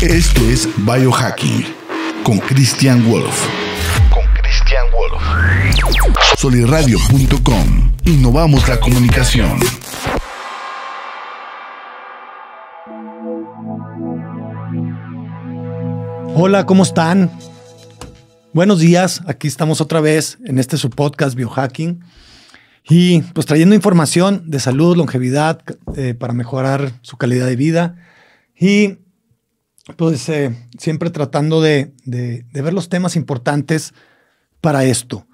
Esto es Biohacking con Christian Wolf. Con Christian Wolf. Soliradio.com. Innovamos la comunicación. Hola, ¿cómo están? Buenos días, aquí estamos otra vez en este su podcast Biohacking y pues trayendo información de salud, longevidad eh, para mejorar su calidad de vida y pues siempre tratando de, ver los temas importantes para esto.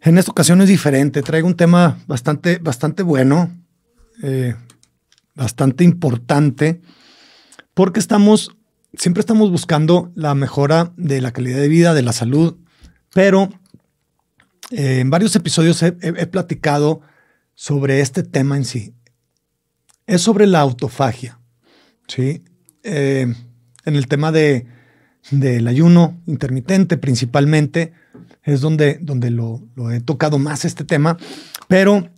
En esta ocasión es diferente, traigo un tema bastante, bastante bueno, eh, bastante importante, porque estamos, siempre estamos buscando la mejora de la calidad de vida, de la salud, pero eh, en varios episodios he, platicado sobre este tema en sí. Es sobre la autofagia, ¿sí? En el tema de, del ayuno intermitente principalmente, es donde, donde lo, he tocado más este tema, pero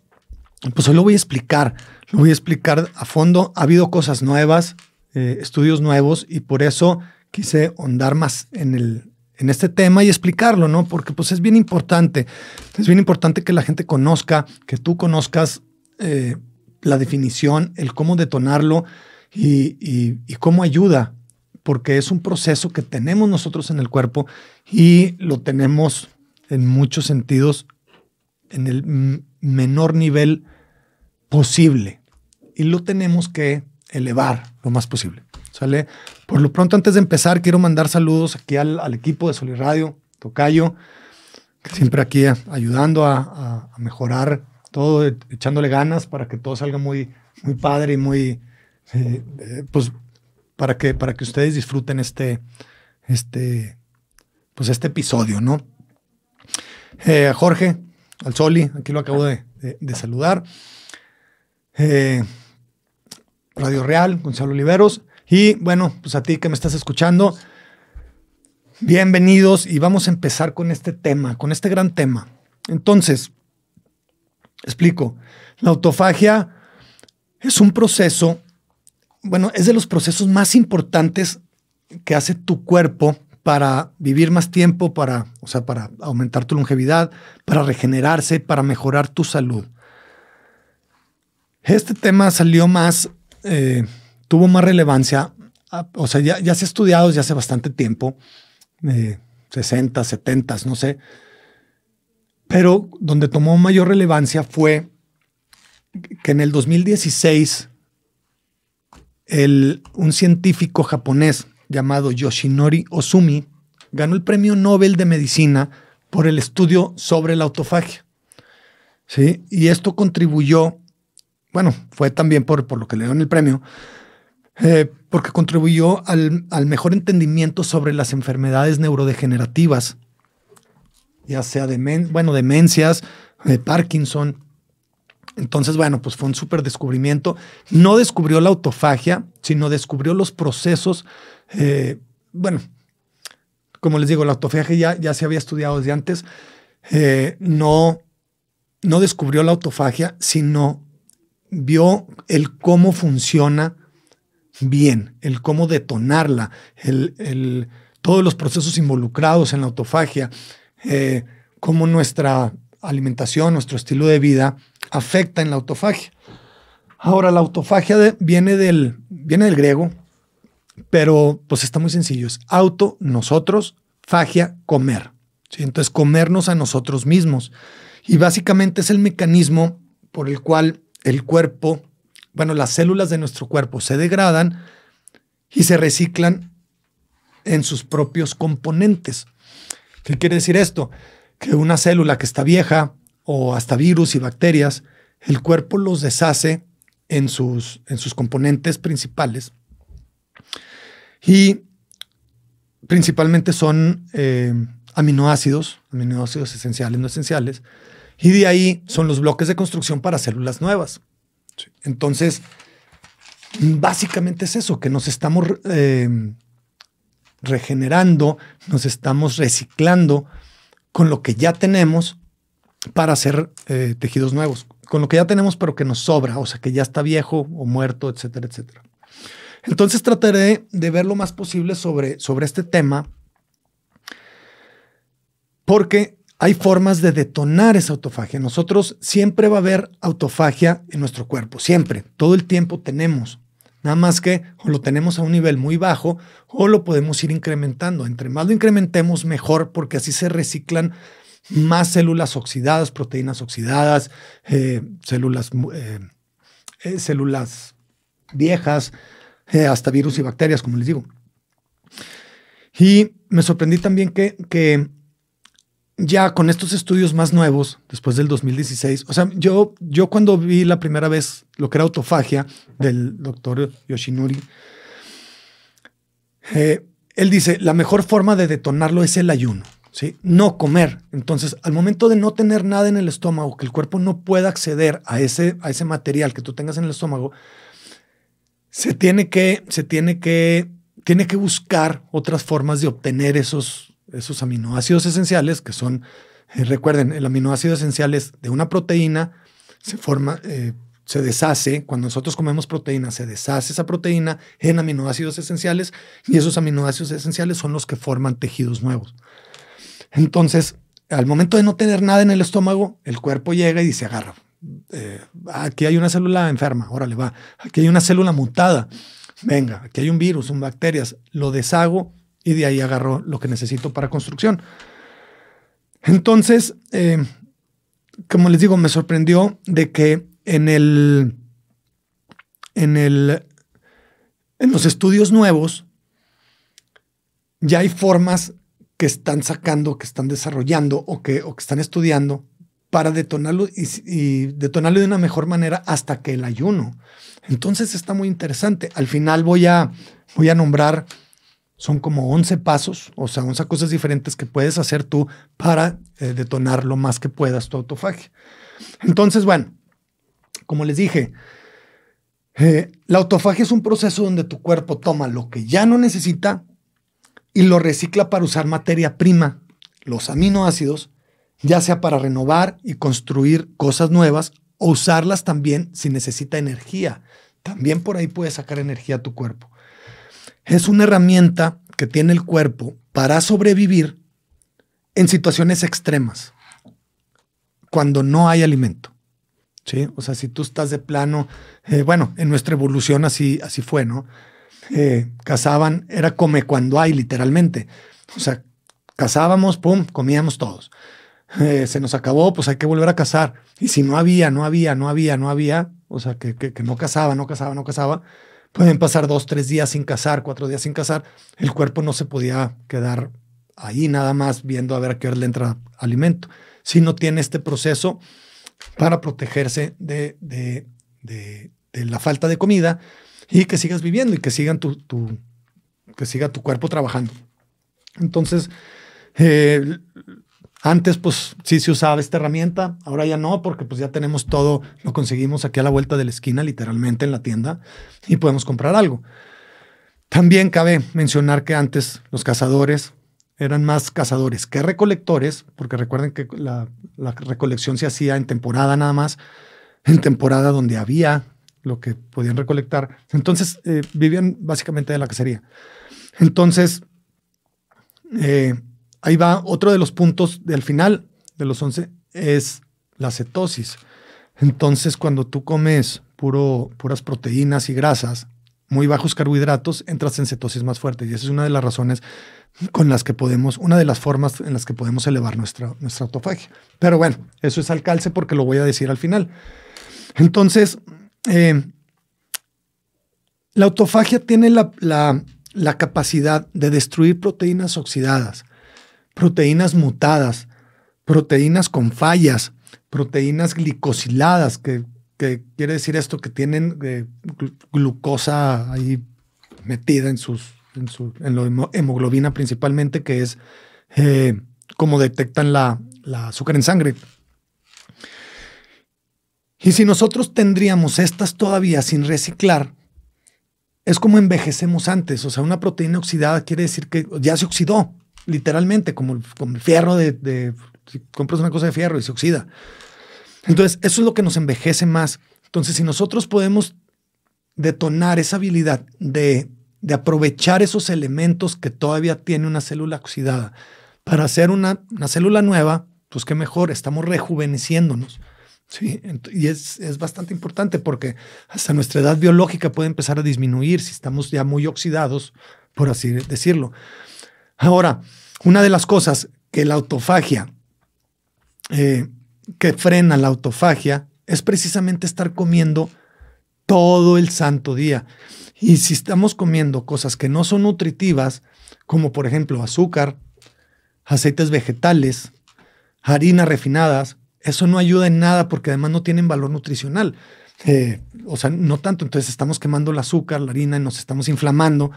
pues hoy lo voy a explicar, lo voy a explicar a fondo. Ha habido cosas nuevas, eh, estudios nuevos y por eso quise ahondar más en, el, en este tema y explicarlo, ¿no? Porque pues es bien importante, es bien importante que la gente conozca, que tú conozcas eh, la definición, el cómo detonarlo y, y cómo ayuda porque es un proceso que tenemos nosotros en el cuerpo y lo tenemos en muchos sentidos en el menor nivel posible y lo tenemos que elevar lo más posible. ¿Sale? Por lo pronto, antes de empezar, quiero mandar saludos aquí al, equipo de Soliradio, Tocayo, que siempre aquí ayudando a, mejorar todo, echándole ganas para que todo salga muy, muy padre y muy, eh, eh, pues para que, para que ustedes disfruten este, este, pues este episodio, ¿no? Eh, Jorge, al Soli, aquí lo acabo de, saludar. Eh, Radio Real, Gonzalo Oliveros. Y bueno, pues a ti que me estás escuchando, bienvenidos y vamos a empezar con este tema, con este gran tema. Entonces, explico, la autofagia es un proceso bueno, es de los procesos más importantes que hace tu cuerpo para vivir más tiempo, para, o sea, para aumentar tu longevidad, para regenerarse, para mejorar tu salud. Este tema salió más, eh, tuvo más relevancia, ah, o sea, ya, se ha estudiado desde hace bastante tiempo, 60, 70, no sé, pero donde tomó mayor relevancia fue que en el 2016 un científico japonés llamado Yoshinori Ozumi ganó el premio Nobel de Medicina por el estudio sobre la autofagia. ¿Sí? Y esto contribuyó, bueno, fue también por, por lo que le dieron el premio, eh, porque contribuyó al, mejor entendimiento sobre las enfermedades neurodegenerativas, ya sea bueno, demencias, de Parkinson, entonces, bueno, pues fue un súper descubrimiento. No descubrió la autofagia, sino descubrió los procesos. Eh, bueno, como les digo, la autofagia ya, ya se había estudiado desde antes. Eh, no, no descubrió la autofagia, sino vio el cómo funciona bien, el cómo detonarla, el, todos los procesos involucrados en la autofagia, eh, cómo nuestra alimentación, nuestro estilo de vida afecta en la autofagia. Ahora, la autofagia viene, del, viene del griego, pero pues está muy sencillo. Es auto, nosotros, fagia, comer. Entonces, comernos a nosotros mismos. Y básicamente es el mecanismo por el cual el cuerpo, bueno, las células de nuestro cuerpo se degradan y se reciclan en sus propios componentes. ¿Qué quiere decir esto? Que una célula que está vieja o hasta virus y bacterias, el cuerpo los deshace en sus, en sus componentes principales. Y principalmente son eh, aminoácidos, aminoácidos esenciales, no esenciales, y de ahí son los bloques de construcción para células nuevas. Entonces, básicamente es eso, que nos estamos eh, regenerando, nos estamos reciclando con lo que ya tenemos para hacer eh, tejidos nuevos, con lo que ya tenemos pero que nos sobra, o sea, que ya está viejo o muerto, etcétera, etcétera. Entonces trataré de ver lo más posible sobre, sobre este tema porque hay formas de detonar esa autofagia. Nosotros siempre va a haber autofagia en nuestro cuerpo, siempre, todo el tiempo tenemos. Nada más que o lo tenemos a un nivel muy bajo o lo podemos ir incrementando. Entre más lo incrementemos, mejor, porque así se reciclan más células oxidadas, proteínas oxidadas, eh, células, eh, eh, células viejas, hasta virus y bacterias, como les digo. Y me sorprendí también que, que ya con estos estudios más nuevos, después del 2016, o sea, yo, yo cuando vi la primera vez lo que era autofagia del doctor Yoshinuri, eh, él dice, la mejor forma de detonarlo es el ayuno, ¿sí? No comer. Entonces, al momento de no tener nada en el estómago, que el cuerpo no pueda acceder a ese, a ese material que tú tengas en el estómago, se tiene que, se tiene que, tiene que buscar otras formas de obtener esos, esos aminoácidos esenciales, que son, eh, recuerden, el aminoácido esencial es de una proteína, se forma, eh, se deshace, cuando nosotros comemos proteína, se deshace esa proteína en aminoácidos esenciales y esos aminoácidos esenciales son los que forman tejidos nuevos. Entonces, al momento de no tener nada en el estómago, el cuerpo llega y dice, agarra, eh, aquí hay una célula enferma, órale va, aquí hay una célula mutada, venga, aquí hay un virus, un bacterias, lo deshago y de ahí agarro lo que necesito para construcción. Entonces, eh, como les digo, me sorprendió de que en el, en el, en los estudios nuevos ya hay formas que están sacando, que están desarrollando o que, o que están estudiando para detonarlo y, detonarlo de una mejor manera hasta que el ayuno. Entonces está muy interesante. Al final voy a, voy a nombrar son como 11 pasos, o sea, 11 cosas diferentes que puedes hacer tú para eh, detonar lo más que puedas tu autofagia. Entonces, bueno, como les dije, eh, la autofagia es un proceso donde tu cuerpo toma lo que ya no necesita y lo recicla para usar materia prima, los aminoácidos, ya sea para renovar y construir cosas nuevas o usarlas también si necesita energía. También por ahí puedes sacar energía a tu cuerpo es una herramienta que tiene el cuerpo para sobrevivir en situaciones extremas, cuando no hay alimento. ¿sí? O sea, si tú estás de plano, eh, bueno, en nuestra evolución así, así fue, ¿no? Eh, cazaban, era come cuando hay, literalmente. O sea, cazábamos, pum, comíamos todos. Eh, se nos acabó, pues hay que volver a cazar. Y si no había, no había, no había, no había, o sea, que, que no cazaba, no cazaba, no cazaba, Pueden pasar dos, tres días sin cazar, cuatro días sin cazar. El cuerpo no se podía quedar ahí nada más viendo a ver a qué hora le entra alimento. Si no tiene este proceso para protegerse de, de, de, la falta de comida y que sigas viviendo y que, sigan tu, tu, que siga tu cuerpo trabajando. Entonces, eh, antes, pues sí se usaba esta herramienta, ahora ya no, porque pues ya tenemos todo, lo conseguimos aquí a la vuelta de la esquina, literalmente en la tienda, y podemos comprar algo. También cabe mencionar que antes los cazadores eran más cazadores que recolectores, porque recuerden que la, recolección se hacía en temporada nada más, en temporada donde había lo que podían recolectar. Entonces eh, vivían básicamente de la cacería. Entonces, eh, Ahí va otro de los puntos del final de los 11 es la cetosis. Entonces, cuando tú comes puro, puras proteínas y grasas, muy bajos carbohidratos, entras en cetosis más fuerte. Y esa es una de las razones con las que podemos, una de las formas en las que podemos elevar nuestra, nuestra autofagia. Pero bueno, eso es alcalce porque lo voy a decir al final. Entonces, eh, la autofagia tiene la, capacidad de destruir proteínas oxidadas proteínas mutadas, proteínas con fallas, proteínas glicosiladas, que, quiere decir esto, que tienen eh, glucosa ahí metida en sus, en, su, hemoglobina principalmente, que es eh, como detectan la azúcar en sangre. Y si nosotros tendríamos estas todavía sin reciclar, es como envejecemos antes. O sea, una proteína oxidada quiere decir que ya se oxidó literalmente, como, el fierro de, si compras una cosa de fierro y se oxida. Entonces, eso es lo que nos envejece más. Entonces, si nosotros podemos detonar esa habilidad de, de aprovechar esos elementos que todavía tiene una célula oxidada para hacer una, una célula nueva, pues qué mejor, estamos rejuveneciéndonos. Sí, y es, es, bastante importante porque hasta nuestra edad biológica puede empezar a disminuir si estamos ya muy oxidados, por así decirlo. Ahora, una de las cosas que la autofagia, eh, que frena la autofagia, es precisamente estar comiendo todo el santo día. Y si estamos comiendo cosas que no son nutritivas, como por ejemplo azúcar, aceites vegetales, harinas refinadas, eso no ayuda en nada porque además no tienen valor nutricional. Eh, o sea, no tanto. Entonces estamos quemando el azúcar, la harina y nos estamos inflamando.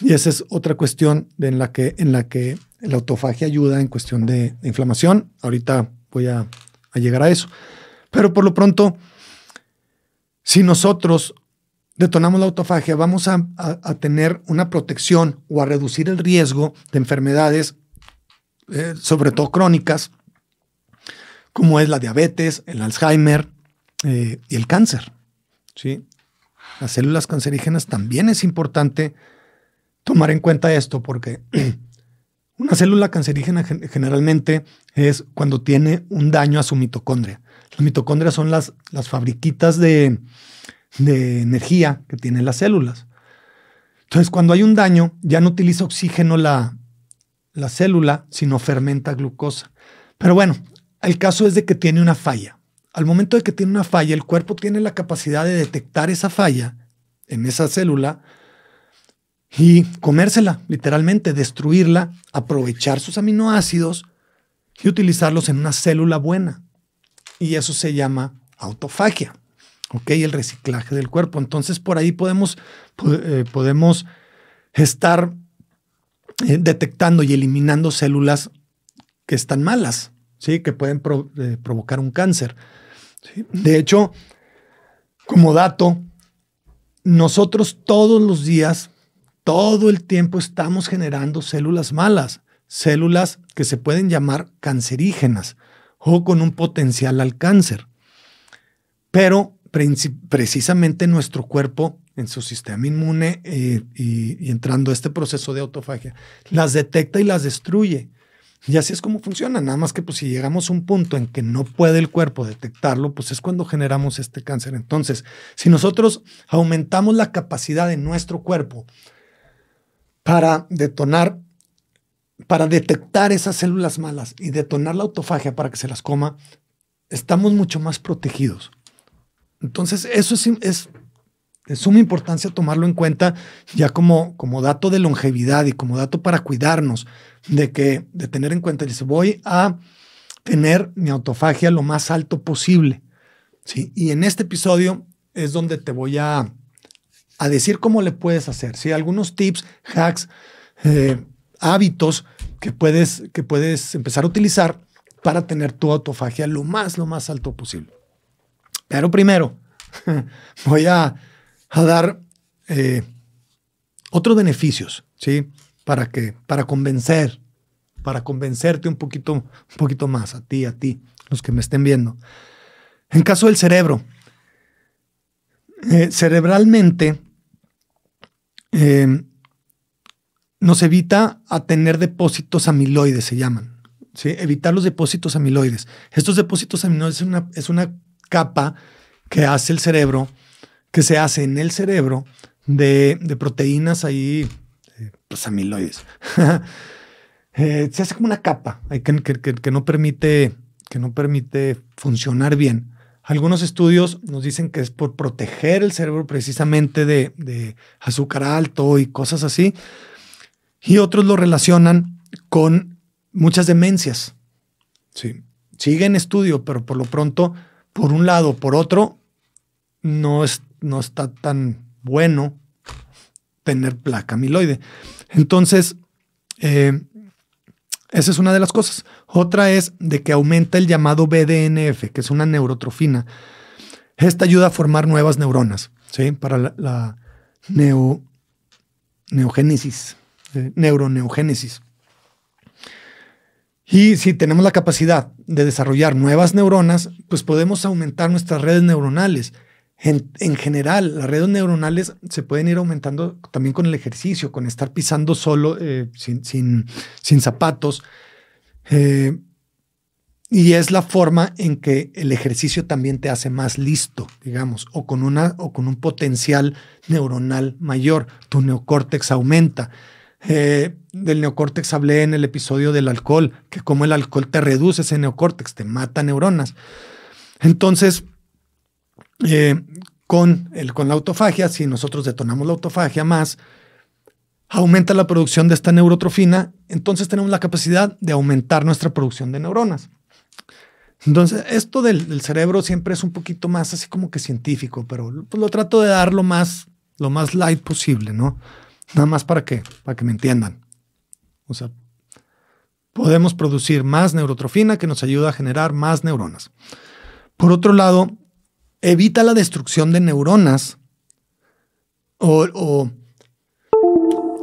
Y esa es otra cuestión en, la que, en la que autofagia ayuda en cuestión de, inflamación. Ahorita voy a, llegar a eso. Pero por lo pronto, si nosotros detonamos la autofagia, vamos a, tener una protección o a reducir el riesgo de enfermedades, eh, sobre todo crónicas, como es la diabetes, el Alzheimer eh, y el cáncer. ¿sí? Las células cancerígenas también es importante tomar en cuenta esto porque una célula cancerígena generalmente es cuando tiene un daño a su mitocondria. Las mitocondrias son las, las fabriquitas de, energía que tienen las células. Entonces, cuando hay un daño, ya no utiliza oxígeno la, la célula, sino fermenta glucosa. Pero bueno, el caso es de que tiene una falla. Al momento de que tiene una falla, el cuerpo tiene la capacidad de detectar esa falla en esa célula y comérsela, literalmente, destruirla, aprovechar sus aminoácidos y utilizarlos en una célula buena. Y eso se llama autofagia, ¿ok? El reciclaje del cuerpo. Entonces, por ahí podemos, eh, podemos estar eh, detectando y eliminando células que están malas, ¿sí? Que pueden eh, provocar un cáncer. De hecho, como dato, nosotros todos los días todo el tiempo estamos generando células malas, células que se pueden llamar cancerígenas o con un potencial al cáncer. Pero precisamente nuestro cuerpo, en su sistema inmune eh, y, entrando a este proceso de autofagia, las detecta y las destruye. Y así es como funciona, nada más que pues si llegamos a un punto en que no puede el cuerpo detectarlo, pues es cuando generamos este cáncer. Entonces, si nosotros aumentamos la capacidad de nuestro cuerpo para detonar, para detectar esas células malas y detonar la autofagia para que se las coma, estamos mucho más protegidos. Entonces, eso es, es de suma importancia tomarlo en cuenta ya como, como dato de longevidad y como dato para cuidarnos, de que de tener en cuenta, dice, voy a tener mi autofagia lo más alto posible. ¿sí? Y en este episodio es donde te voy a a decir cómo le puedes hacer, ¿sí? Algunos tips, hacks, eh, hábitos que puedes, que puedes empezar a utilizar para tener tu autofagia lo más, lo más alto posible. Pero primero, voy a, dar eh, otros beneficios, ¿sí? Para que, para convencer, para convencerte un poquito, un poquito más a ti, a ti, los que me estén viendo. En caso del cerebro, eh, cerebralmente Em, nos evita a tener depósitos amiloides, se llaman. ¿sí? Evitar los depósitos amiloides. Estos depósitos amiloides es una, es una capa que hace el cerebro, que se hace en el cerebro de, proteínas ahí, eh, pues amiloides. Eh, se hace como una capa que, no permite, que no permite funcionar bien. Algunos estudios nos dicen que es por proteger el cerebro precisamente de, azúcar alto y cosas así. Y otros lo relacionan con muchas demencias. Sí. Sigue en estudio, pero por lo pronto, por un lado, por otro, no, es, no está tan bueno tener placa amiloide. Entonces, eh, esa es una de las cosas. Otra es de que aumenta el llamado BDNF, que es una neurotrofina. Esta ayuda a formar nuevas neuronas, ¿sí? Para la, neogénesis, eh, neuroneogénesis. Y si tenemos la capacidad de desarrollar nuevas neuronas, pues podemos aumentar nuestras redes neuronales. En, en, general, las redes neuronales se pueden ir aumentando también con el ejercicio, con estar pisando solo, eh, sin, sin, sin, zapatos. Eh, y es la forma en que el ejercicio también te hace más listo, digamos, o con, una, o con un potencial neuronal mayor. Tu neocórtex aumenta. Eh, del neocórtex hablé en el episodio del alcohol, que como el alcohol te reduce ese neocórtex, te mata neuronas. Entonces, eh, con, el, con la autofagia, si nosotros detonamos la autofagia más, aumenta la producción de esta neurotrofina, entonces tenemos la capacidad de aumentar nuestra producción de neuronas. Entonces, esto del, cerebro siempre es un poquito más así como que científico, pero pues, lo trato de dar lo más, lo más light posible, ¿no? Nada más para que, para que me entiendan. O sea, podemos producir más neurotrofina que nos ayuda a generar más neuronas. Por otro lado, evita la destrucción de neuronas o,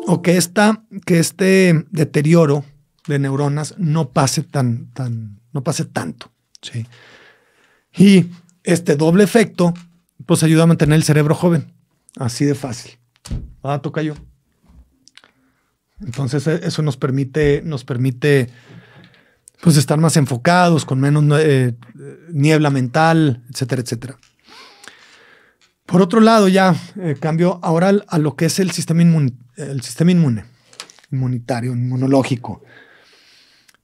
o, que, esta, que este deterioro de neuronas no pase, tan, tan, no pase tanto. ¿sí? Y este doble efecto, pues ayuda a mantener el cerebro joven. Así de fácil. Ah, toca yo. Entonces e, eso nos permite, nos permite pues estar más enfocados, con menos eh, niebla mental, etcétera, etcétera. Por otro lado, ya eh, cambio ahora a lo que es el sistema, inmune, el sistema inmune, inmunitario, inmunológico.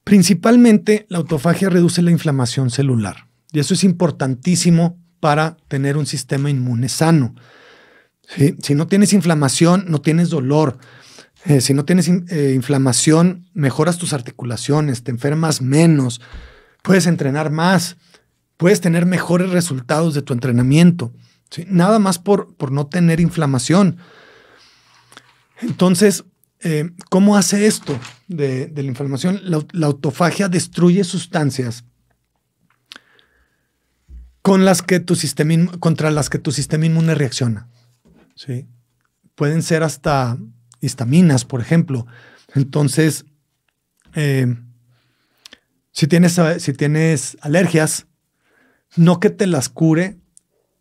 Principalmente la autofagia reduce la inflamación celular y eso es importantísimo para tener un sistema inmune sano. Si no tienes inflamación, no tienes dolor, eh, si no tienes eh, inflamación, mejoras tus articulaciones, te enfermas menos, puedes entrenar más, puedes tener mejores resultados de tu entrenamiento. Nada más por, por, no tener inflamación. Entonces, eh, ¿cómo hace esto de, la inflamación? La, autofagia destruye sustancias con las que tu sistema, contra las que tu sistema inmune reacciona. Pueden ser hasta histaminas, por ejemplo. Entonces, eh, si, tienes, si tienes alergias, no que te las cure,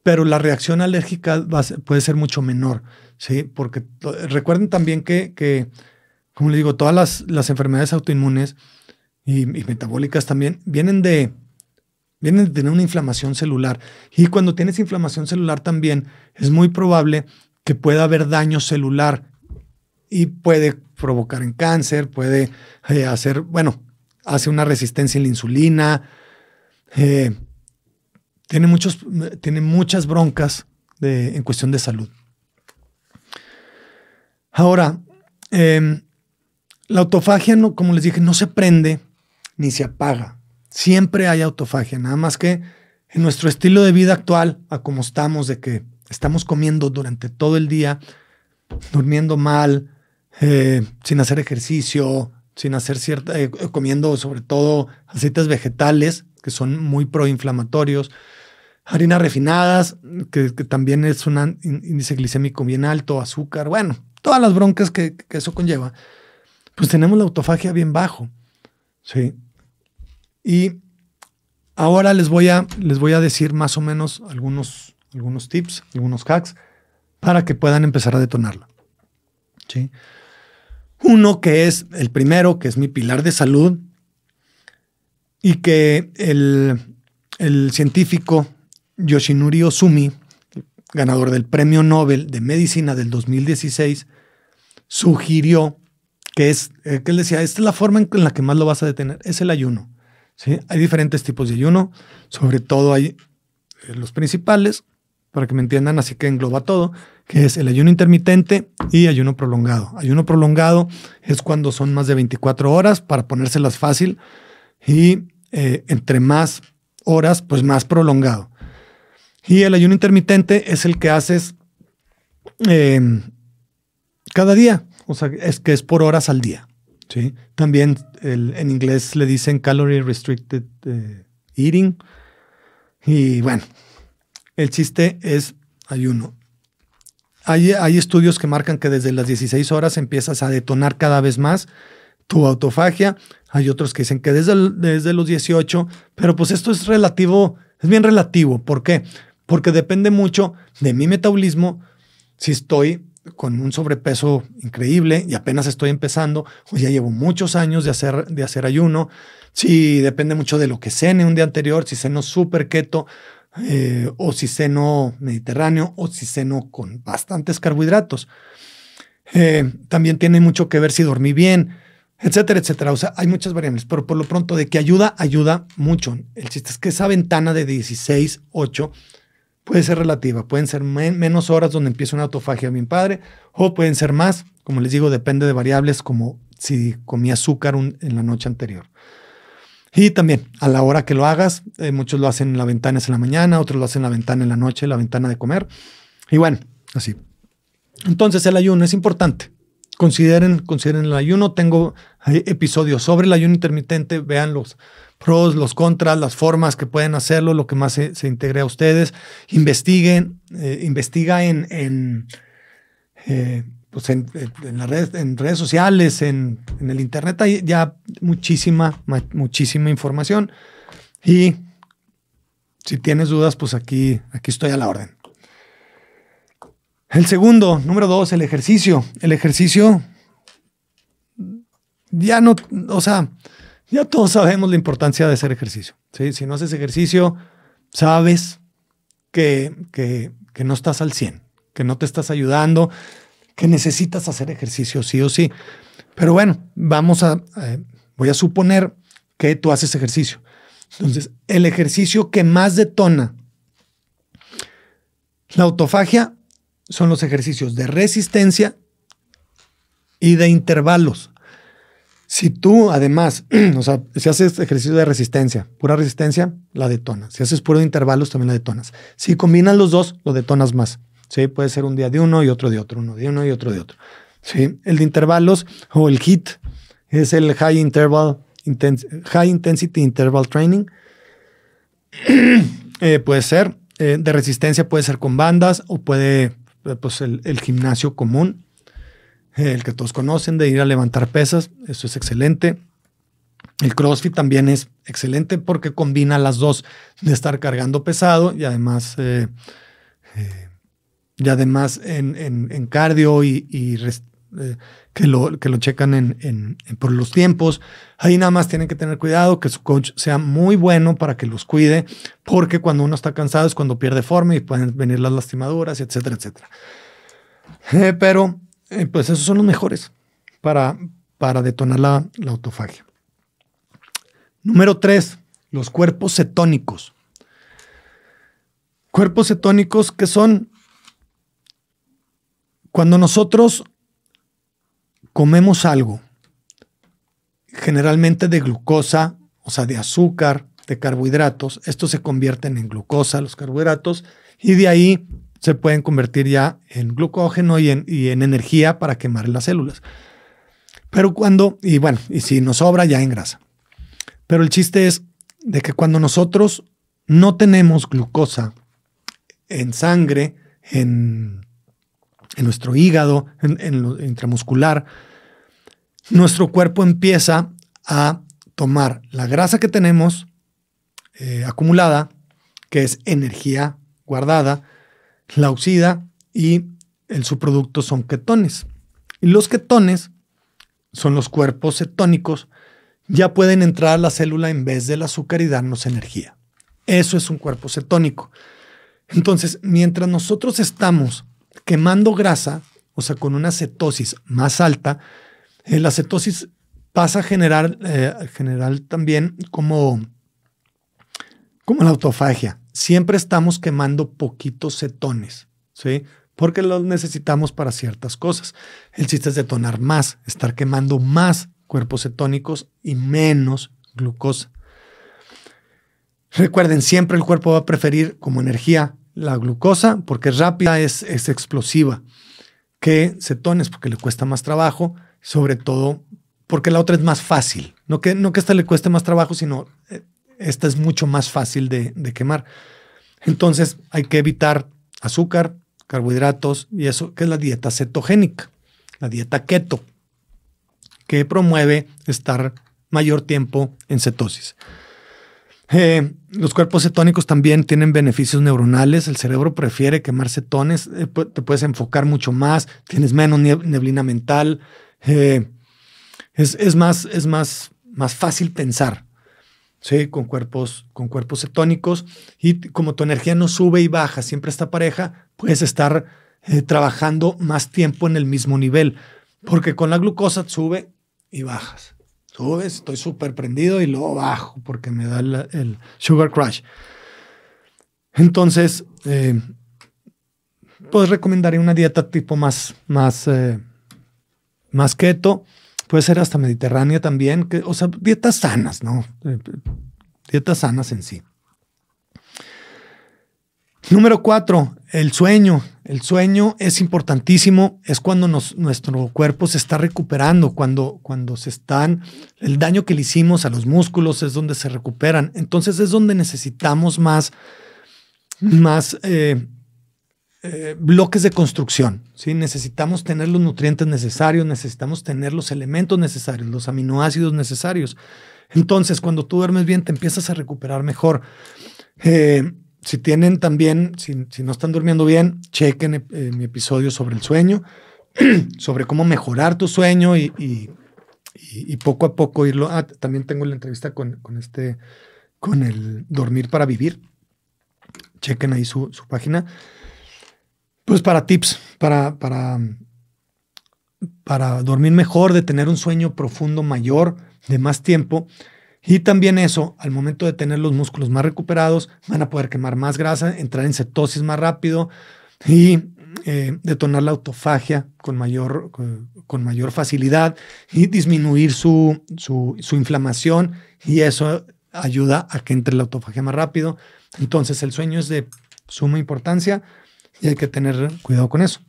pero la reacción alérgica puede ser mucho menor, ¿sí? Porque recuerden también que, como les digo, todas las, enfermedades autoinmunes y, metabólicas también vienen de, vienen de tener una inflamación celular. Y cuando tienes inflamación celular también es muy probable que pueda haber daño celular y puede provocar en cáncer, puede eh, hacer, bueno, hace una resistencia a la insulina, eh, tiene, muchos, tiene muchas broncas de, en cuestión de salud. Ahora, em, la autofagia, no, como les dije, no se prende ni se apaga. Siempre hay autofagia, nada más que en nuestro estilo de vida actual, a como estamos, de que estamos comiendo durante todo el día, durmiendo mal, eh, sin hacer ejercicio, sin hacer cierta, eh, comiendo sobre todo aceites vegetales que son muy proinflamatorios, harinas refinadas, que, también es un índice glicémico bien alto, azúcar, bueno, todas las broncas que, eso conlleva, pues tenemos la autofagia bien bajo. Sí. Y ahora les voy a, les voy a decir más o menos algunos, algunos tips, algunos hacks para que puedan empezar a detonarla. ¿Sí? Uno que es el primero, que es mi pilar de salud, y que el, científico Yoshinori Ozumi, ganador del Premio Nobel de Medicina del 2016, sugirió que es, eh, que él decía, esta es la forma en la que más lo vas a detener, es el ayuno. ¿sí? Hay diferentes tipos de ayuno, sobre todo hay eh, los principales, para que me entiendan, así que engloba todo, que es el ayuno intermitente y ayuno prolongado. Ayuno prolongado es cuando son más de 24 horas para ponérselas fácil y eh, entre más horas, pues más prolongado. Y el ayuno intermitente es el que haces em, cada día, o sea, es que es por horas al día. ¿sí? También en inglés le dicen calorie restricted eh, eating. Y bueno, el chiste es ayuno. Hay, hay, estudios que marcan que desde las 16 horas empiezas a detonar cada vez más tu autofagia. Hay otros que dicen que desde, desde los 18, pero pues esto es relativo, es bien relativo. ¿Por qué? porque depende mucho de mi metabolismo, si estoy con un sobrepeso increíble y apenas estoy empezando, o ya llevo muchos años de hacer, de hacer ayuno, si depende mucho de lo que cene un día anterior, si ceno súper keto, eh, o si ceno mediterráneo, o si ceno con bastantes carbohidratos. Eh, también tiene mucho que ver si dormí bien, etcétera, etcétera. O sea, hay muchas variables, pero por lo pronto de que ayuda, ayuda mucho. El chiste es que esa ventana de 16, 8 puede ser relativa. Pueden ser menos horas donde empieza una autofagia bien padre, o pueden ser más. Como les digo, depende de variables como si comí azúcar en la noche anterior. Y también a la hora que lo hagas, eh, muchos lo hacen en la ventana en la mañana, otros lo hacen en la ventana en la noche, la ventana de comer. Y bueno, así. Entonces el ayuno es importante. Consideren, consideren el ayuno. Tengo episodios sobre el ayuno intermitente. Vean los pros, los contras, las formas que pueden hacerlo, lo que más se, integre a ustedes. Investiguen, eh, investiga en, en eh, pues en, las redes, en redes sociales, en, el internet hay ya muchísima, muchísima información. Y si tienes dudas, pues aquí, aquí estoy a la orden. El segundo, número dos, el ejercicio. El ejercicio ya no, o sea, ya todos sabemos la importancia de hacer ejercicio. ¿sí? Si no haces ejercicio, sabes que, que, que no estás al 100, que no te estás ayudando, que necesitas hacer ejercicio sí o sí. Pero bueno, vamos a, voy a suponer que tú haces ejercicio. Entonces, el ejercicio que más detona la autofagia son los ejercicios de resistencia y de intervalos. Si tú, además, o sea, si haces ejercicio de resistencia, pura resistencia, la detonas. Si haces puro de intervalos, también la detonas. Si combinas los dos, lo detonas más. ¿sí? Puede ser un día de uno y otro de otro, uno de uno y otro de otro. ¿sí? El de intervalos o el HIT es el High, Interval, High Intensity Interval Training. Eh, puede ser eh, de resistencia, puede ser con bandas o puede, pues el, gimnasio común, el que todos conocen, de ir a levantar pesas, eso es excelente. El CrossFit también es excelente porque combina las dos de estar cargando pesado y además eh, y además en, cardio y, eh, que, lo, que lo checan en, por los tiempos. Ahí nada más tienen que tener cuidado que su coach sea muy bueno para que los cuide, porque cuando uno está cansado es cuando pierde forma y pueden venir las lastimaduras, etcétera, etcétera. Eh, pero eh, pues esos son los mejores para, para detonar la, la autofagia. Número tres, los cuerpos cetónicos. Cuerpos cetónicos que son cuando nosotros comemos algo, generalmente de glucosa, o sea, de azúcar, de carbohidratos, estos se convierten en glucosa, los carbohidratos, y de ahí se pueden convertir ya en glucógeno y en, y en energía para quemar las células. Pero cuando, y bueno, y si nos sobra ya en grasa. Pero el chiste es de que cuando nosotros no tenemos glucosa en sangre, en en nuestro hígado, en, lo intramuscular, nuestro cuerpo empieza a tomar la grasa que tenemos eh, acumulada, que es energía guardada, la oxida y el subproducto son ketones. Y los ketones son los cuerpos cetónicos, ya pueden entrar a la célula en vez del azúcar y darnos energía. Eso es un cuerpo cetónico. Entonces, mientras nosotros estamos quemando grasa, o sea, con una cetosis más alta, eh, la cetosis pasa a generar, eh, generar también como, como la autofagia. Siempre estamos quemando poquitos cetones, ¿sí? Porque los necesitamos para ciertas cosas. El chiste es detonar más, estar quemando más cuerpos cetónicos y menos glucosa. Recuerden, siempre el cuerpo va a preferir como energía la glucosa porque es rápida, es, es explosiva, que cetones porque le cuesta más trabajo, sobre todo porque la otra es más fácil. No que, no que esta le cueste más trabajo, sino eh, esta es mucho más fácil de, de quemar. Entonces hay que evitar azúcar, carbohidratos y eso, que es la dieta cetogénica, la dieta keto, que promueve estar mayor tiempo en cetosis. Eh, los cuerpos cetónicos también tienen beneficios neuronales. El cerebro prefiere quemar cetones, eh, te puedes enfocar mucho más, tienes menos neblina mental. Eh, es, más, es más, más fácil pensar. ¿sí? Con cuerpos, con cuerpos cetónicos. Y como tu energía no sube y baja, siempre está pareja, puedes estar trabajando más tiempo en el mismo nivel. Porque con la glucosa sube y bajas subes, estoy súper prendido y luego bajo porque me da el, sugar crash. Entonces, eh, pues recomendaría una dieta tipo más, más, eh, más keto. Puede ser hasta mediterránea también, que, o sea, dietas sanas, ¿no? Eh, dietas sanas en sí. Número cuatro, el sueño. El sueño es importantísimo, es cuando nuestro cuerpo se está recuperando, cuando, cuando se están, el daño que le hicimos a los músculos es donde se recuperan. Entonces es donde necesitamos más, más eh, eh, bloques de construcción. ¿sí? Necesitamos tener los nutrientes necesarios, necesitamos tener los elementos necesarios, los aminoácidos necesarios. Entonces, cuando tú duermes bien, te empiezas a recuperar mejor. Eh, si tienen también, si, no están durmiendo bien, chequen eh, mi episodio sobre el sueño, sobre cómo mejorar tu sueño y, poco a poco irlo. Ah, también tengo la entrevista con, este, con el Dormir para Vivir. Chequen ahí su, página. Pues para tips, para, para, para dormir mejor, de tener un sueño profundo mayor, de más tiempo. Y también eso, al momento de tener los músculos más recuperados, van a poder quemar más grasa, entrar en cetosis más rápido y eh, detonar la autofagia con mayor, con, mayor facilidad y disminuir su, su, inflamación y eso ayuda a que entre la autofagia más rápido. Entonces el sueño es de suma importancia y hay que tener cuidado con eso.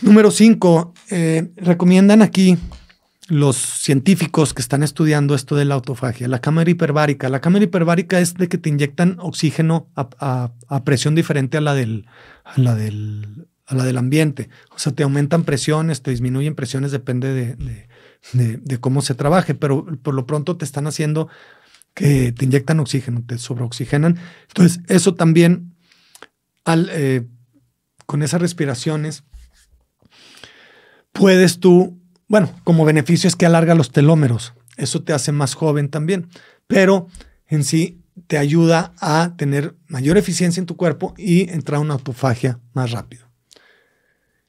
Número 5, eh, recomiendan aquí los científicos que están estudiando esto de la autofagia, la cámara hiperbárica. La cámara hiperbárica es de que te inyectan oxígeno a, presión diferente a la, del, a, la del, a la del ambiente. O sea, te aumentan presiones, te disminuyen presiones, depende de, de, cómo se trabaje, pero por lo pronto te están haciendo que te inyectan oxígeno, te sobreoxigenan. Entonces, eso también, al, eh, con esas respiraciones, puedes tú bueno, como beneficio es que alarga los telómeros. Eso te hace más joven también. Pero en sí te ayuda a tener mayor eficiencia en tu cuerpo y entrar a una autofagia más rápido.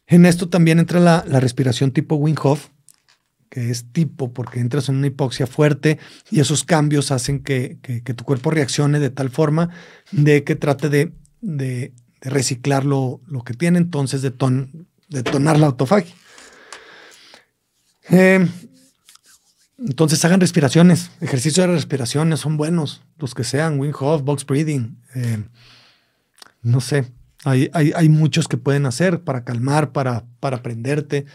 En esto también entra la, respiración tipo Wim Hof, que es tipo porque entras en una hipoxia fuerte y esos cambios hacen que, tu cuerpo reaccione de tal forma de que trate de, reciclar lo, que tiene, entonces de detonar la autofagia. Eh, entonces hagan respiraciones, ejercicios de respiraciones son buenos, los que sean, Wim Hof, box breathing, eh, no sé, hay, hay, muchos que pueden hacer para calmar, para, para aprenderte,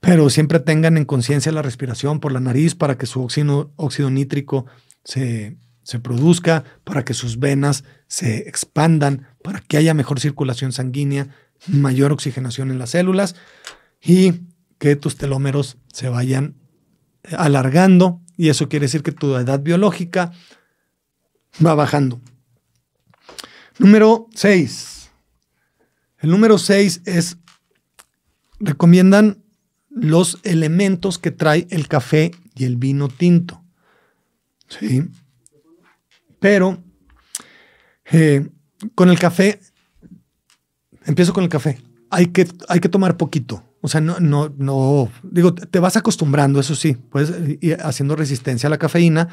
pero siempre tengan en conciencia la respiración por la nariz para que su óxido, óxido nítrico se, se produzca, para que sus venas se expandan, para que haya mejor circulación sanguínea, mayor oxigenación en las células. Y que tus telómeros se vayan alargando y eso quiere decir que tu edad biológica va bajando. Número 6. El número 6 es, recomiendan los elementos que trae el café y el vino tinto. Sí. Pero eh, con el café, empiezo con el café. Hay que, hay que tomar poquito. O sea, no, no, no, digo, te vas acostumbrando, eso sí, pues haciendo resistencia a la cafeína,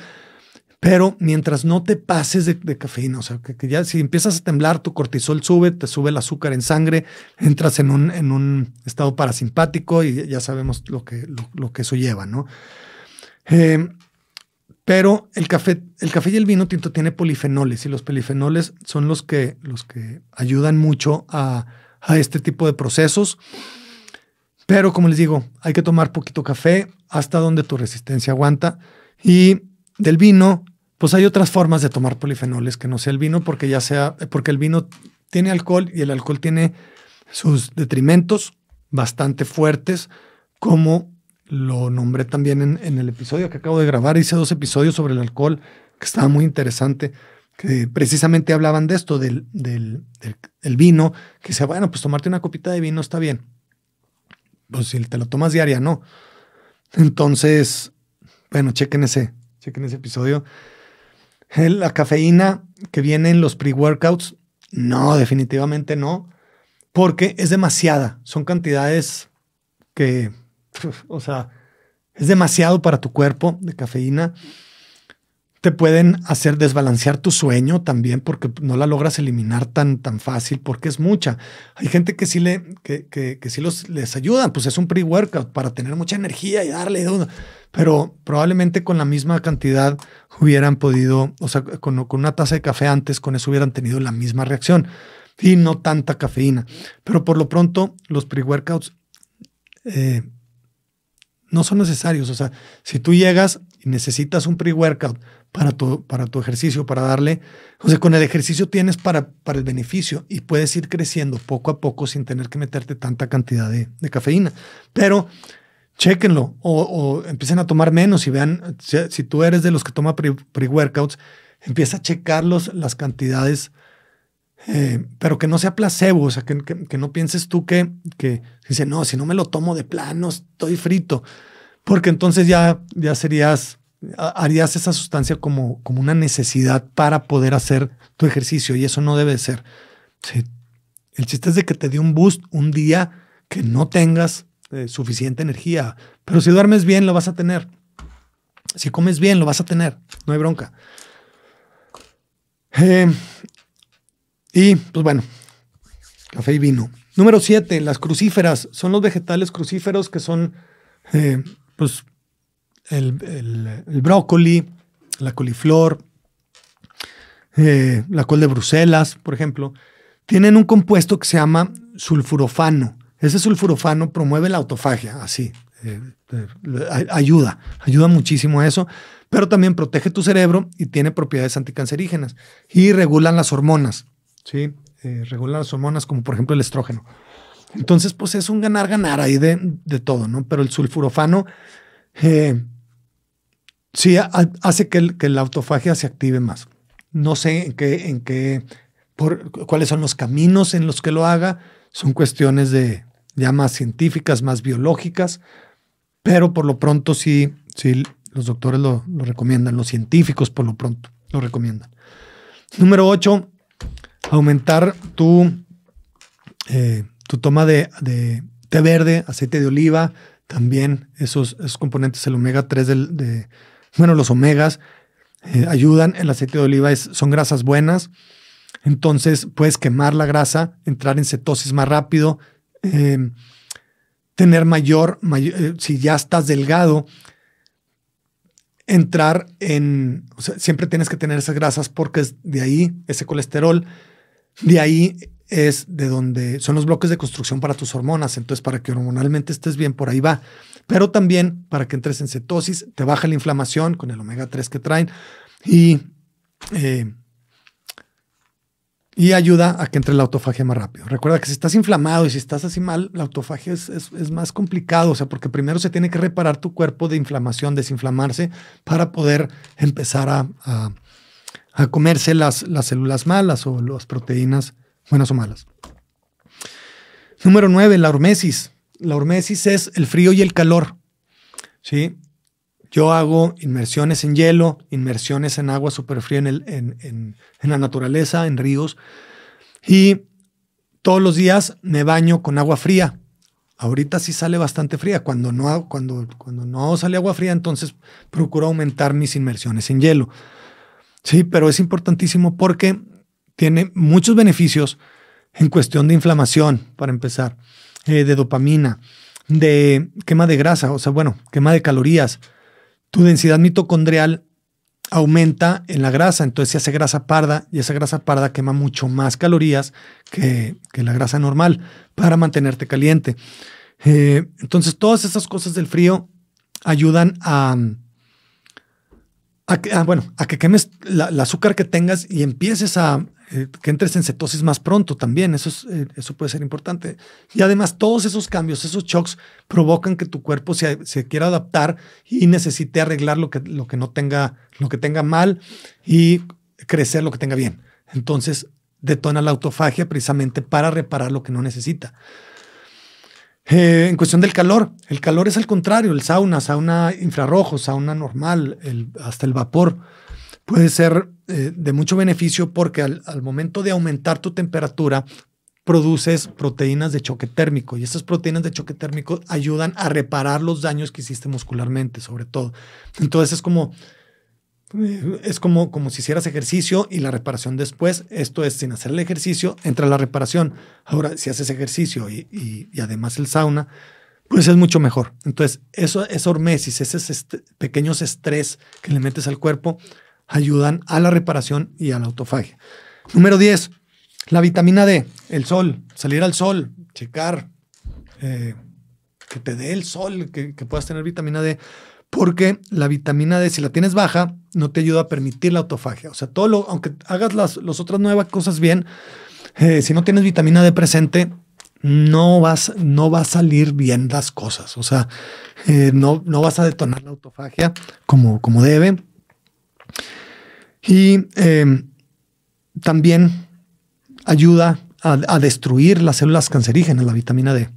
pero mientras no te pases de, cafeína, o sea, que, ya si empiezas a temblar, tu cortisol sube, te sube el azúcar en sangre, entras en un, en un estado parasimpático y ya sabemos lo que, lo, que eso lleva, ¿no? Eh, pero el café, el café y el vino tinto tiene polifenoles y los polifenoles son los que, los que ayudan mucho a, a este tipo de procesos. Pero como les digo, hay que tomar poquito café hasta donde tu resistencia aguanta. Y del vino, pues hay otras formas de tomar polifenoles que no sea el vino, porque ya sea, porque el vino tiene alcohol y el alcohol tiene sus detrimentos bastante fuertes, como lo nombré también en, el episodio que acabo de grabar. Hice dos episodios sobre el alcohol que estaba muy interesante, que precisamente hablaban de esto, del, del, el vino, que decía, bueno, pues tomarte una copita de vino está bien. Pues si te lo tomas diaria, no. Entonces, bueno, chequen ese, chequen ese episodio. La cafeína que viene en los pre-workouts, no, definitivamente no, porque es demasiada. Son cantidades que, o sea, es demasiado para tu cuerpo de cafeína. Te pueden hacer desbalancear tu sueño también porque no la logras eliminar tan, tan fácil porque es mucha. Hay gente que sí, le, que, que, sí los, les ayuda, pues es un pre-workout para tener mucha energía y darle, pero probablemente con la misma cantidad hubieran podido, o sea, con, con una taza de café antes, con eso hubieran tenido la misma reacción y no tanta cafeína. Pero por lo pronto, los pre-workouts eh, no son necesarios. O sea, si tú llegas y necesitas un pre-workout para tu, para tu ejercicio, para darle, o sea, con el ejercicio tienes para, para el beneficio y puedes ir creciendo poco a poco sin tener que meterte tanta cantidad de, cafeína. Pero chéquenlo o, empiecen a tomar menos y vean, si, tú eres de los que toma pre-workouts, empieza a checar las cantidades eh, pero que no sea placebo, o sea, que, que, no pienses tú que, que dice, no, si no me lo tomo de plano, estoy frito, porque entonces ya, ya serías, harías esa sustancia como, como una necesidad para poder hacer tu ejercicio y eso no debe ser. El chiste es de que te dé un boost un día que no tengas eh, suficiente energía, pero si duermes bien lo vas a tener. Si comes bien lo vas a tener, no hay bronca. Eh, y pues bueno, café y vino. Número siete, las crucíferas. Son los vegetales crucíferos que son eh, pues el, brócoli, la coliflor, eh, la col de Bruselas, por ejemplo. Tienen un compuesto que se llama sulfurofano. Ese sulfurofano promueve la autofagia, así. Eh, ayuda, ayuda muchísimo a eso, pero también protege tu cerebro y tiene propiedades anticancerígenas y regulan las hormonas. ¿sí? Eh, regular las hormonas, como por ejemplo el estrógeno. Entonces, pues es un ganar-ganar ahí de, todo, ¿no? Pero el sulfurofano eh, sí hace que, la autofagia se active más. No sé en qué, en qué, por, cuáles son los caminos en los que lo haga. Son cuestiones de ya más científicas, más biológicas, pero por lo pronto sí, sí los doctores lo, lo recomiendan, los científicos por lo pronto lo recomiendan. Número 8, aumentar tu, eh, tu toma de, té verde, aceite de oliva, también esos, esos componentes, el omega 3 del, de, bueno, los omegas eh, ayudan, el aceite de oliva es, son grasas buenas, entonces puedes quemar la grasa, entrar en cetosis más rápido, em, tener mayor, eh, si ya estás delgado, entrar en, siempre tienes que tener esas grasas porque es de ahí ese colesterol de ahí es de donde son los bloques de construcción para tus hormonas. Entonces, para que hormonalmente estés bien, por ahí va. Pero también para que entres en cetosis, te baja la inflamación con el omega 3 que traen y, eh, y ayuda a que entre la autofagia más rápido. Recuerda que si estás inflamado y si estás así mal, la autofagia es, es, más complicado. O sea, porque primero se tiene que reparar tu cuerpo de inflamación, desinflamarse para poder empezar a a comerse las, las células malas o las proteínas buenas o malas. Número 9, la hormesis. La hormesis es el frío y el calor. ¿sí? Yo hago inmersiones en hielo, inmersiones en agua súper fría en, en, en, la naturaleza, en ríos. Y todos los días me baño con agua fría. Ahorita sí sale bastante fría. Cuando no, cuando, cuando no sale agua fría, entonces procuro aumentar mis inmersiones en hielo. Sí, pero es importantísimo porque tiene muchos beneficios en cuestión de inflamación, para empezar, eh, de dopamina, de quema de grasa, o sea, bueno, quema de calorías. Tu densidad mitocondrial aumenta en la grasa, entonces se hace grasa parda y esa grasa parda quema mucho más calorías que, la grasa normal para mantenerte caliente. Eh, entonces, todas esas cosas del frío ayudan a, a ah, bueno, a que quemes el azúcar que tengas y empieces a, eh, que entres en cetosis más pronto también, eso, es, eh, eso puede ser importante. Y además todos esos cambios, esos shocks provocan que tu cuerpo se, se, quiera adaptar y necesite arreglar lo que, lo que no tenga, lo que tenga mal y crecer lo que tenga bien. Entonces detona la autofagia precisamente para reparar lo que no necesita. Eh, en cuestión del calor, el calor es al contrario, el sauna, sauna infrarrojo, sauna normal, hasta el vapor puede ser eh, de mucho beneficio porque al, al, momento de aumentar tu temperatura produces proteínas de choque térmico y estas proteínas de choque térmico ayudan a reparar los daños que hiciste muscularmente, sobre todo. Entonces es como es como, como si hicieras ejercicio y la reparación después. Esto es sin hacer el ejercicio, entra la reparación. Ahora, si haces ejercicio y, y, además el sauna, pues es mucho mejor. Entonces, eso, esa hormesis, esos est pequeños estrés que le metes al cuerpo, ayudan a la reparación y a la autofagia. Número 10, la vitamina D, el sol, salir al sol, checar, eh, que te dé el sol, que, puedas tener vitamina D porque la vitamina D, si la tienes baja, no te ayuda a permitir la autofagia. O sea, todo lo, aunque hagas las, otras nuevas cosas bien, eh, si no tienes vitamina D presente, no vas, no va a salir bien las cosas. O sea, eh, no, no vas a detonar la autofagia como, como debe. Y em, también ayuda a, destruir las células cancerígenas, la vitamina D.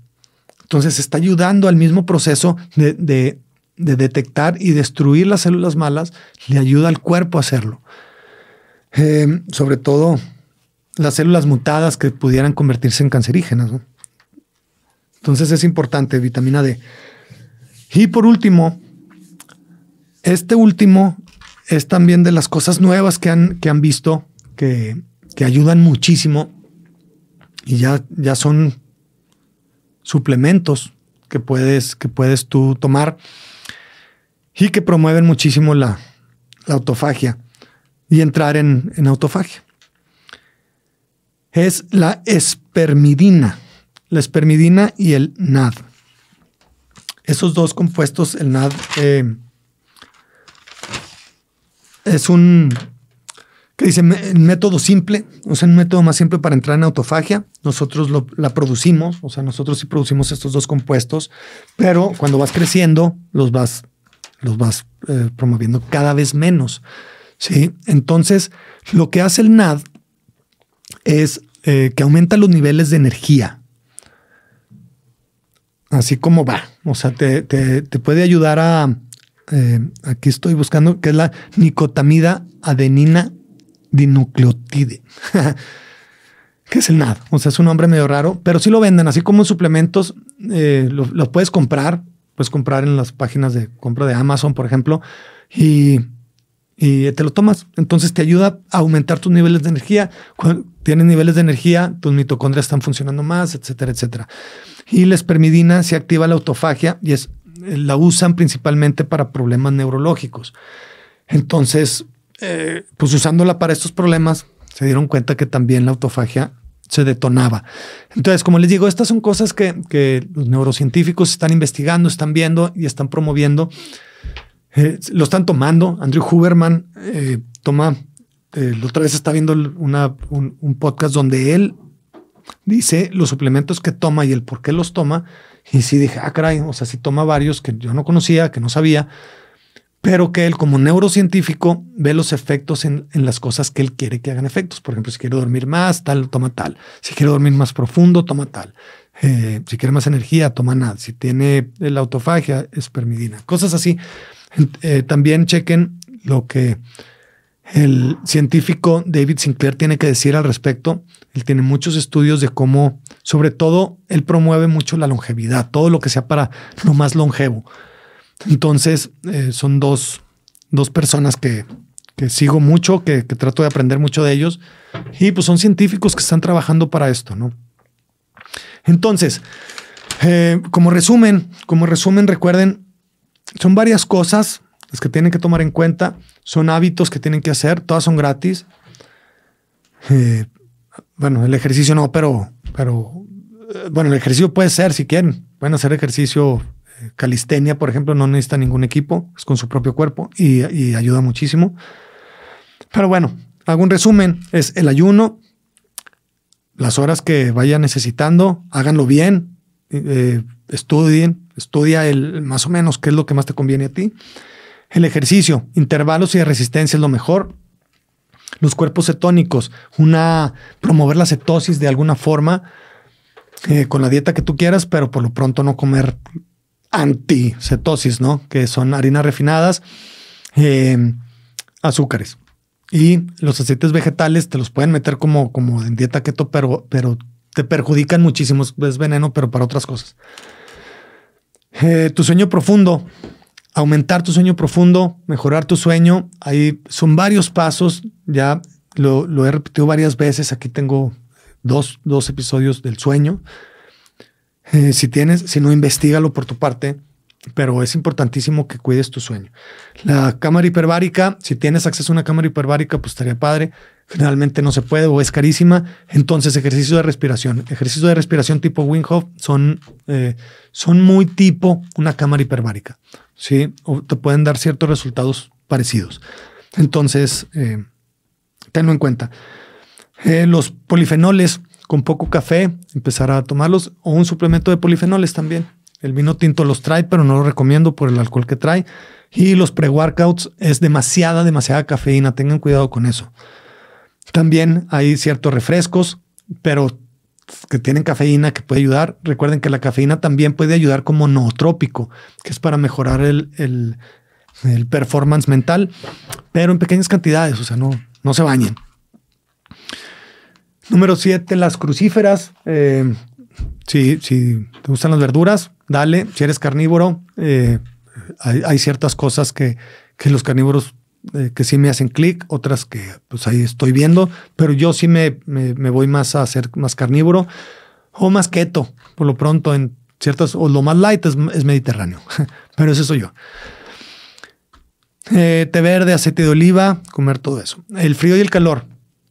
Entonces está ayudando al mismo proceso de de detectar y destruir las células malas, le ayuda al cuerpo a hacerlo. Eh, sobre todo las células mutadas que pudieran convertirse en cancerígenas. Entonces es importante, vitamina D. Y por último, este último es también de las cosas nuevas que han, que han visto que, que ayudan muchísimo y ya, ya son suplementos que puedes, que puedes tú tomar y que promueven muchísimo la, autofagia y entrar en, autofagia. Es la espermidina, la espermidina y el NAD. Esos dos compuestos, el NAD eh, es un, que dice, método simple, o sea, un método más simple para entrar en autofagia. Nosotros la producimos, o sea, nosotros sí producimos estos dos compuestos, pero cuando vas creciendo, los vas los vas eh, promoviendo cada vez menos. ¿sí? Entonces, lo que hace el NAD es eh, que aumenta los niveles de energía. Así como va. O sea, te, puede ayudar a. Eh, aquí estoy buscando, que es la nicotamida adenina dinucleotide. que es el NAD. O sea, es un nombre medio raro, pero sí lo venden, así como suplementos, los lo puedes comprar puedes comprar en las páginas de compra de Amazon, por ejemplo, y, te lo tomas. Entonces te ayuda a aumentar tus niveles de energía. Cuando tienes niveles de energía, tus mitocondrias están funcionando más, etcétera, etcétera. Y la espermidina se activa la autofagia y es, la usan principalmente para problemas neurológicos. Entonces, eh, pues usándola para estos problemas, se dieron cuenta que también la autofagia se detonaba. Entonces, como les digo, estas son cosas que, los neurocientíficos están investigando, están viendo y están promoviendo. Eh, lo están tomando. Andrew Huberman eh, toma, eh, la otra vez está viendo una, un, podcast donde él dice los suplementos que toma y el por qué los toma. Y sí dije, ah, caray, o sea, si toma varios que yo no conocía, que no sabía pero que él como neurocientífico ve los efectos en, las cosas que él quiere que hagan efectos. Por ejemplo, si quiere dormir más, tal, toma tal. Si quiere dormir más profundo, toma tal. Eh, si quiere más energía, toma nada. Si tiene la autofagia, espermidina. Cosas así. Eh, también chequen lo que el científico David Sinclair tiene que decir al respecto. Él tiene muchos estudios de cómo, sobre todo, él promueve mucho la longevidad, todo lo que sea para lo más longevo. Entonces, eh, son dos, personas que, sigo mucho, que, trato de aprender mucho de ellos. Y pues son científicos que están trabajando para esto, ¿no? Entonces, eh, como resumen, como resumen, recuerden, son varias cosas las que tienen que tomar en cuenta. Son hábitos que tienen que hacer, todas son gratis. Eh, bueno, el ejercicio no, pero, pero bueno, el ejercicio puede ser si quieren. Pueden hacer ejercicio calistenia, por ejemplo, no necesita ningún equipo, es con su propio cuerpo y, ayuda muchísimo. Pero bueno, hago un resumen. Es el ayuno, las horas que vaya necesitando, háganlo bien, eh, estudien, estudia el más o menos qué es lo que más te conviene a ti. El ejercicio, intervalos y de resistencia es lo mejor. Los cuerpos cetónicos, una promover la cetosis de alguna forma eh, con la dieta que tú quieras, pero por lo pronto no comer anti-cetosis, ¿no? Que son harinas refinadas, eh, azúcares. Y los aceites vegetales te los pueden meter como, como en dieta keto, pero, pero te perjudican muchísimo. Es veneno, pero para otras cosas. Eh, tu sueño profundo. Aumentar tu sueño profundo, mejorar tu sueño. Ahí son varios pasos. Ya lo, he repetido varias veces. Aquí tengo dos, dos episodios del sueño. Eh, si tienes, si no, investigalo por tu parte, pero es importantísimo que cuides tu sueño. La cámara hiperbárica, si tienes acceso a una cámara hiperbárica, pues estaría padre. Generalmente no se puede o es carísima. Entonces, ejercicio de respiración. Ejercicio de respiración tipo Wim Hof son, eh, son muy tipo una cámara hiperbárica. Sí, o te pueden dar ciertos resultados parecidos. Entonces, eh, tenlo en cuenta. Eh, los polifenoles con poco café, empezar a tomarlos o un suplemento de polifenoles también. El vino tinto los trae, pero no lo recomiendo por el alcohol que trae. Y los pre-workouts es demasiada, demasiada cafeína. Tengan cuidado con eso. También hay ciertos refrescos, pero que tienen cafeína que puede ayudar. Recuerden que la cafeína también puede ayudar como nootrópico, que es para mejorar el, el, el performance mental, pero en pequeñas cantidades, o sea, no, no se bañen. Número siete, las crucíferas. Eh, si, si, te gustan las verduras, dale. Si eres carnívoro, eh, hay, ciertas cosas que, que los carnívoros eh, que sí me hacen clic, otras que pues ahí estoy viendo, pero yo sí me, me, voy más a ser más carnívoro o más keto, por lo pronto en ciertas, o lo más light es, es mediterráneo, pero eso soy yo. té verde, aceite de oliva, comer todo eso. El frío y el calor.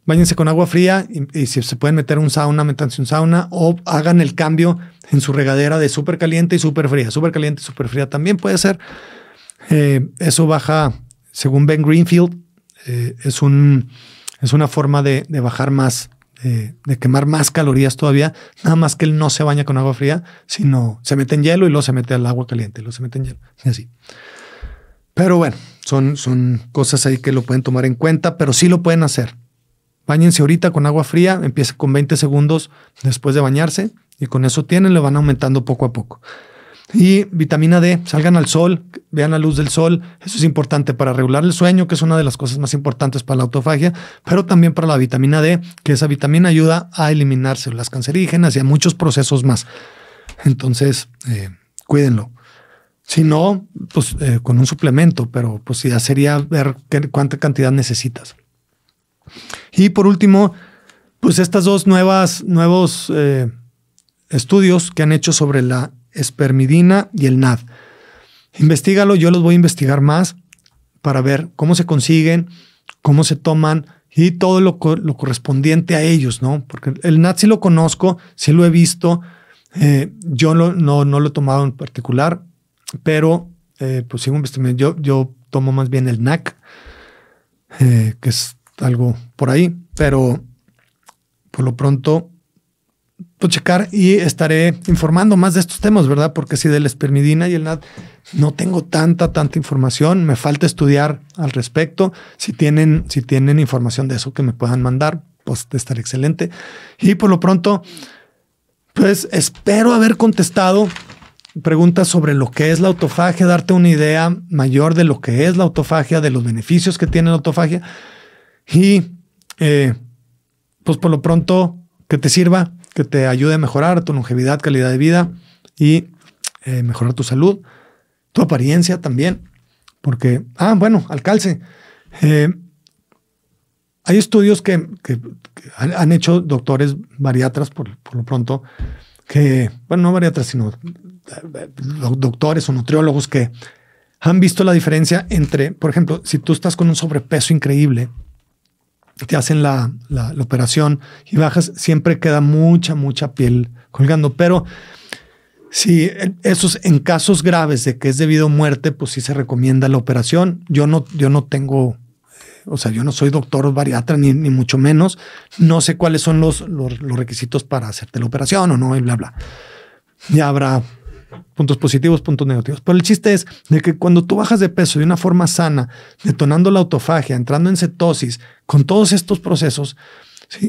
Báñense con agua fría y, si se pueden meter un sauna, métanse un sauna o hagan el cambio en su regadera de súper caliente y súper fría. Súper caliente y súper fría también puede ser. Eh, eso baja, según Ben Greenfield, eh, es, un, es una forma de, bajar más, de quemar más calorías todavía. Nada más que él no se baña con agua fría, sino se mete en hielo y luego se mete al agua caliente, luego se mete en hielo. Y así. Pero bueno, son, son cosas ahí que lo pueden tomar en cuenta, pero sí lo pueden hacer. Báñense ahorita con agua fría, empiece con 20 segundos después de bañarse y con eso tienen, le van aumentando poco a poco. Y vitamina D, salgan al sol, vean la luz del sol. Eso es importante para regular el sueño, que es una de las cosas más importantes para la autofagia, pero también para la vitamina D, que esa vitamina ayuda a eliminar células cancerígenas y a muchos procesos más. Entonces, eh, cuídenlo. Si no, pues eh, con un suplemento, pero pues ya sería ver qué, cuánta cantidad necesitas. Y por último, pues estas dos nuevas, nuevos eh, estudios que han hecho sobre la espermidina y el NAD. Investígalo, yo los voy a investigar más para ver cómo se consiguen, cómo se toman y todo lo, correspondiente a ellos, ¿no? Porque el NAD sí lo conozco, sí lo he visto, eh, yo no, no, lo he tomado en particular, pero eh, pues sigo investigando. Yo, yo tomo más bien el NAC, que es algo por ahí, pero por lo pronto, pues checar y estaré informando más de estos temas, ¿verdad? Porque si de la espermidina y el NAD no tengo tanta, tanta información, me falta estudiar al respecto. Si tienen, si tienen información de eso que me puedan mandar, pues estaré excelente. Y por lo pronto, pues espero haber contestado preguntas sobre lo que es la autofagia, darte una idea mayor de lo que es la autofagia, de los beneficios que tiene la autofagia. Y eh, pues por lo pronto que te sirva, que te ayude a mejorar tu longevidad, calidad de vida y eh, mejorar tu salud, tu apariencia también. Porque, ah, bueno, alcalce. Eh, hay estudios que, han hecho doctores bariatras, por, por, lo pronto, que, bueno, no bariatras, sino doctores o nutriólogos que han visto la diferencia entre, por ejemplo, si tú estás con un sobrepeso increíble te hacen la, operación y bajas, siempre queda mucha, mucha piel colgando. Pero si esos en casos graves de que es debido a muerte, pues sí se recomienda la operación. Yo no, yo no tengo o sea, yo no soy doctor bariatra ni, ni mucho menos, no sé cuáles son los, los, requisitos para hacerte la operación o no, y bla, bla. Ya habrá puntos positivos, puntos negativos. Pero el chiste es de que cuando tú bajas de peso de una forma sana, detonando la autofagia, entrando en cetosis, con todos estos procesos,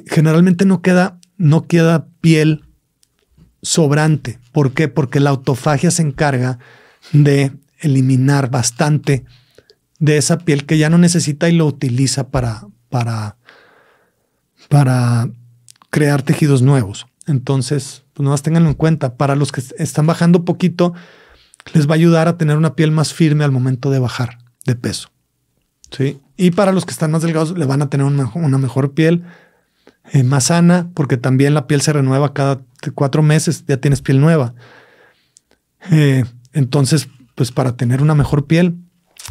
generalmente no queda, no queda piel sobrante. ¿Por qué? Porque la autofagia se encarga de eliminar bastante de esa piel que ya no necesita y lo utiliza para, para, para crear tejidos nuevos. Entonces, pues nada más tenganlo en cuenta. Para los que están bajando poquito, les va a ayudar a tener una piel más firme al momento de bajar de peso. ¿Sí? Y para los que están más delgados, le van a tener una, una mejor piel, eh, más sana, porque también la piel se renueva cada cuatro meses, ya tienes piel nueva. Eh, entonces, pues para tener una mejor piel,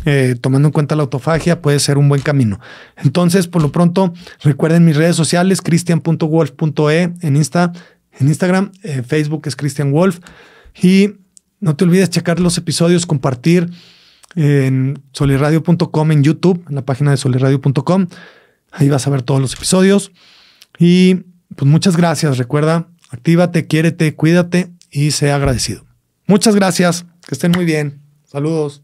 eh, tomando en cuenta la autofagia, puede ser un buen camino. Entonces, por lo pronto, recuerden mis redes sociales, cristian.wolf.e en Insta, en Instagram, eh, Facebook es Christian Wolf. Y no te olvides checar los episodios, compartir en soliradio.com en YouTube, en la página de soliradio.com. Ahí vas a ver todos los episodios. Y pues muchas gracias. Recuerda, actívate, quiérete, cuídate y sea agradecido. Muchas gracias. Que estén muy bien. Saludos.